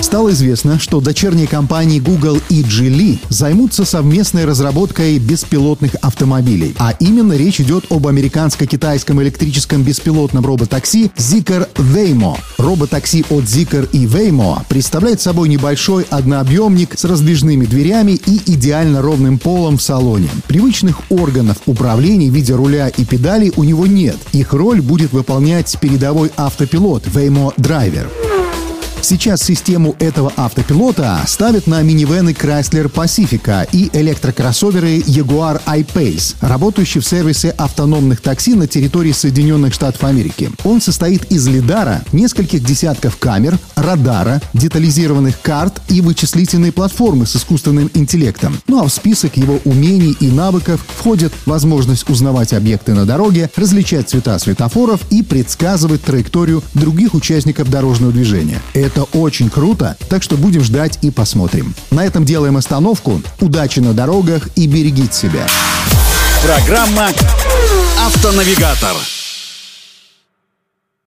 Стало известно, что дочерние компании Google и Geely займутся совместной разработкой беспилотных автомобилей. А именно речь идет об американско-китайском электрическом беспилотном роботакси Zikr Waymo. Роботакси от Zikr и Waymo представляет собой небольшой однообъемник с раздвижными дверями и идеально ровным полом в салоне. Привычных органов управления в виде руля и педалей у него нет. Их роль будет выполнять передовой автопилот Waymo Driver. Сейчас систему этого автопилота ставят на минивены Chrysler Pacifica и электрокроссоверы Jaguar I-Pace, работающие в сервисе автономных такси на территории Соединенных Штатов Америки. Он состоит из лидара, нескольких десятков камер, радара, детализированных карт и вычислительной платформы с искусственным интеллектом. Ну а в список его умений и навыков входят возможность узнавать объекты на дороге, различать цвета светофоров и предсказывать траекторию других участников дорожного движения. Это очень круто, так что будем ждать и посмотрим. На этом делаем остановку. Удачи на дорогах и берегите себя. Программа «Автонавигатор».